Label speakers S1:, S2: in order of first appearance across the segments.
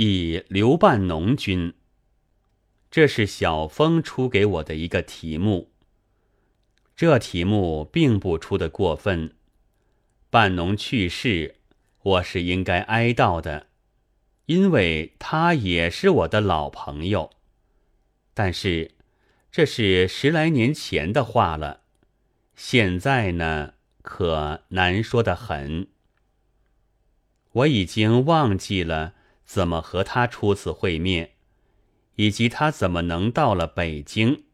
S1: 以刘半农君。这是小风出给我的一个题目。这题目并不出的过分。半农去世，我是应该哀悼的，因为他也是我的老朋友。但是，这是十来年前的话了。现在呢，可难说的很。我已经忘记了怎么和他初次会面，以及他怎么能到了北京。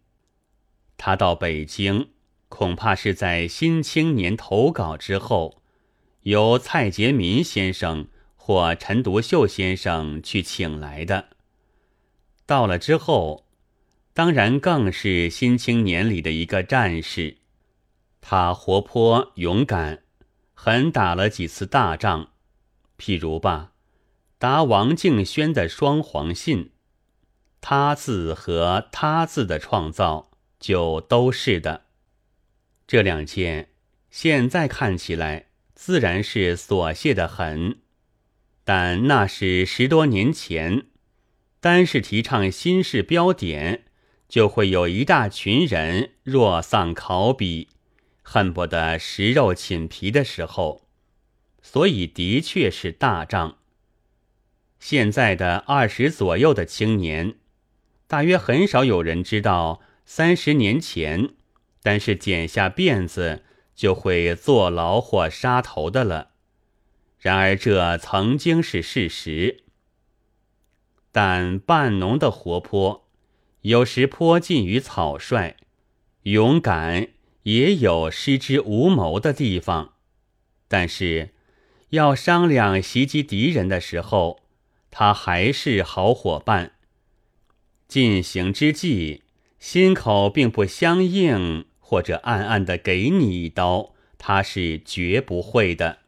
S1: 他到北京，恐怕是在《新青年》投稿之后，由蔡杰民先生或陈独秀先生去请来的。到了之后，当然更是《新青年》里的一个战士。他活泼勇敢，狠打了几次大仗，譬如吧，答王敬轩的双黄信，他字和他字的创造就都是的。这两件现在看起来自然是琐屑的很，但那是十多年前，单是提倡新式标点，就会有一大群人若丧考妣。恨不得食肉寝皮的时候，所以的确是大仗。现在的二十左右的青年，大约很少有人知道三十年前，单是剪下辫子就会坐牢或杀头的了。然而这曾经是事实。但半农的活泼，有时颇近于草率，勇敢。也有失之无谋的地方，但是要商量袭击敌人的时候，他还是好伙伴。进行之际，心口并不相应，或者暗暗的给你一刀，他是绝不会的。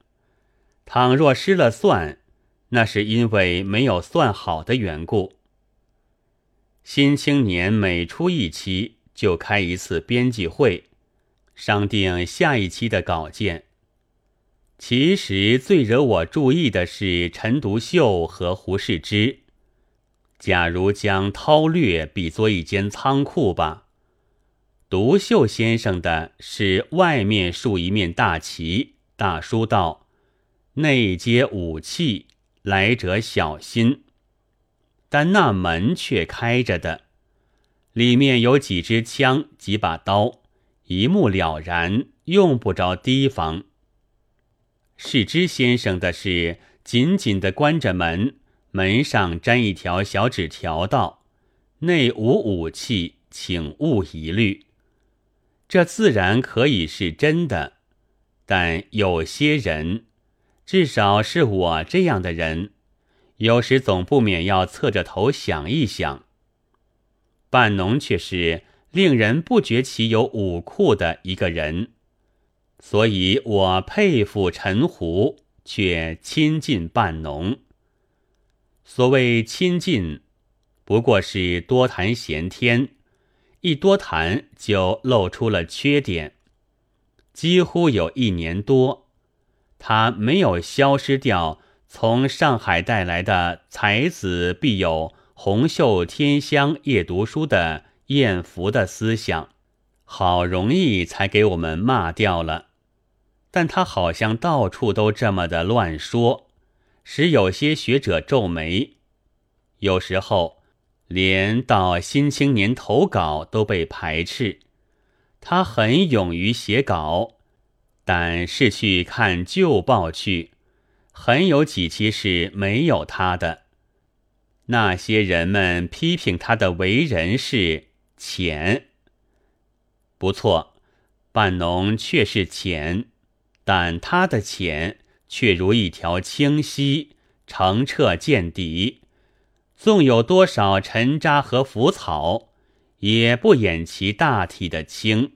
S1: 倘若失了算，那是因为没有算好的缘故。新青年每出一期就开一次编辑会。商定下一期的稿件。其实最惹我注意的是陈独秀和胡适之。假如将韬略比作一间仓库吧，独秀先生的是外面竖一面大旗，大书道：“内接武器，来者小心。”但那门却开着的，里面有几支枪，几把刀。一目了然，用不着提防。是之先生的是紧紧的关着门，门上粘一条小纸条，道：“内无武器，请勿疑虑。”这自然可以是真的，但有些人，至少是我这样的人，有时总不免要侧着头想一想。半农却是。令人不觉其有武库的一个人，所以我佩服陈胡，却亲近半农。所谓亲近，不过是多谈闲天，一多谈就露出了缺点。几乎有一年多，他没有消失掉从上海带来的才子必有红袖添香夜读书的。艳福的思想，好容易才给我们骂掉了。但他好像到处都这么的乱说，使有些学者皱眉。有时候，连到《新青年》投稿都被排斥。他很勇于写稿，但是去看旧报去，很有几期是没有他的。那些人们批评他的为人是。浅，不错，半农却是浅，但他的浅却如一条清溪，澄澈见底。纵有多少尘渣和浮草，也不掩其大体的清。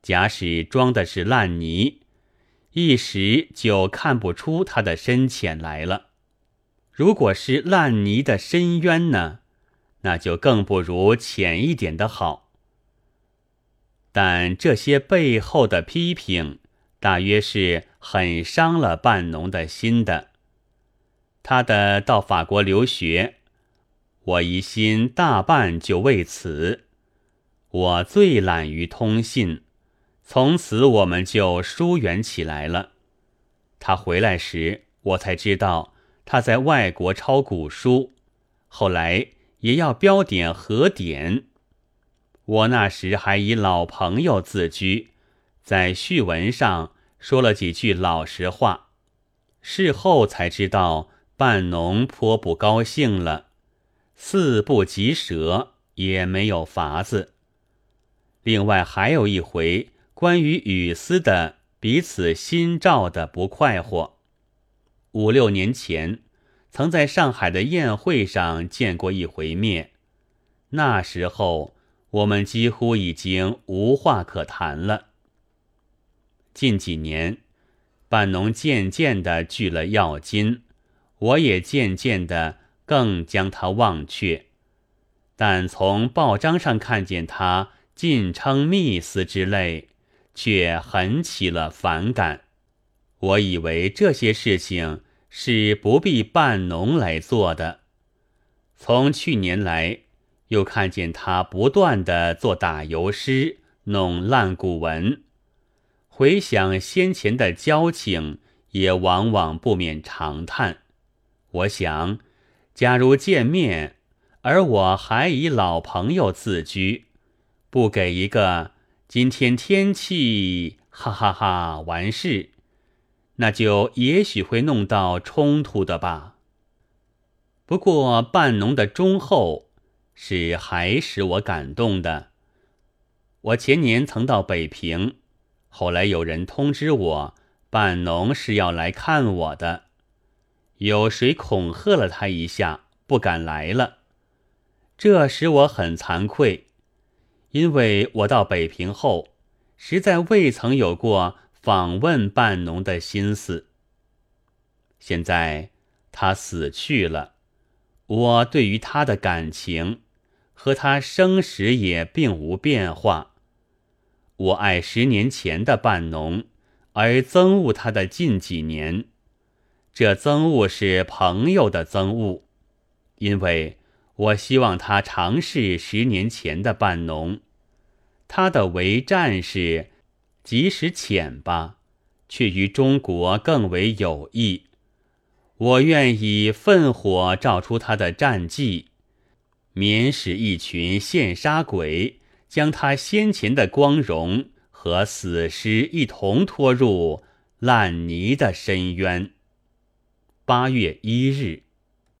S1: 假使装的是烂泥，一时就看不出它的深浅来了。如果是烂泥的深渊呢？那就更不如浅一点的好。但这些背后的批评，大约是很伤了半农的心的。他的到法国留学，我疑心大半就为此。我最懒于通信，从此我们就疏远起来了。他回来时，我才知道他在外国抄古书，后来也要标点和点。我那时还以老朋友自居，在序文上说了几句老实话，事后才知道。半农颇不高兴了，四不及舌，也没有法子。另外还有一回关于雨丝的彼此心照的不快活。五六年前，曾在上海的宴会上见过一回面，那时候我们几乎已经无话可谈了。近几年，半农渐渐的聚了要金。我也渐渐的更将他忘却，但从报章上看见他尽称密斯之类，却很起了反感。我以为这些事情是不必半农来做的。从去年来，又看见他不断的做打油诗，弄烂古文，回想先前的交情，也往往不免长叹。我想，假如见面，而我还以老朋友自居，不给一个今天天气，哈哈哈，完事，那就也许会弄到冲突的吧。不过半农的忠厚是还使我感动的。我前年曾到北平，后来有人通知我，半农是要来看我的。有谁恐吓了他一下，不敢来了，这使我很惭愧，因为我到北平后，实在未曾有过访问半农的心思。现在他死去了，我对于他的感情和他生时也并无变化。我爱十年前的半农，而憎恶他的近几年。这憎恶是朋友的憎恶，因为我希望他尝试十年前的半农，他的为战士，即使浅吧，却于中国更为有益。我愿以烽火照出他的战绩，免使一群现杀鬼将他先前的光荣和死尸一同拖入烂泥的深渊。八月一日。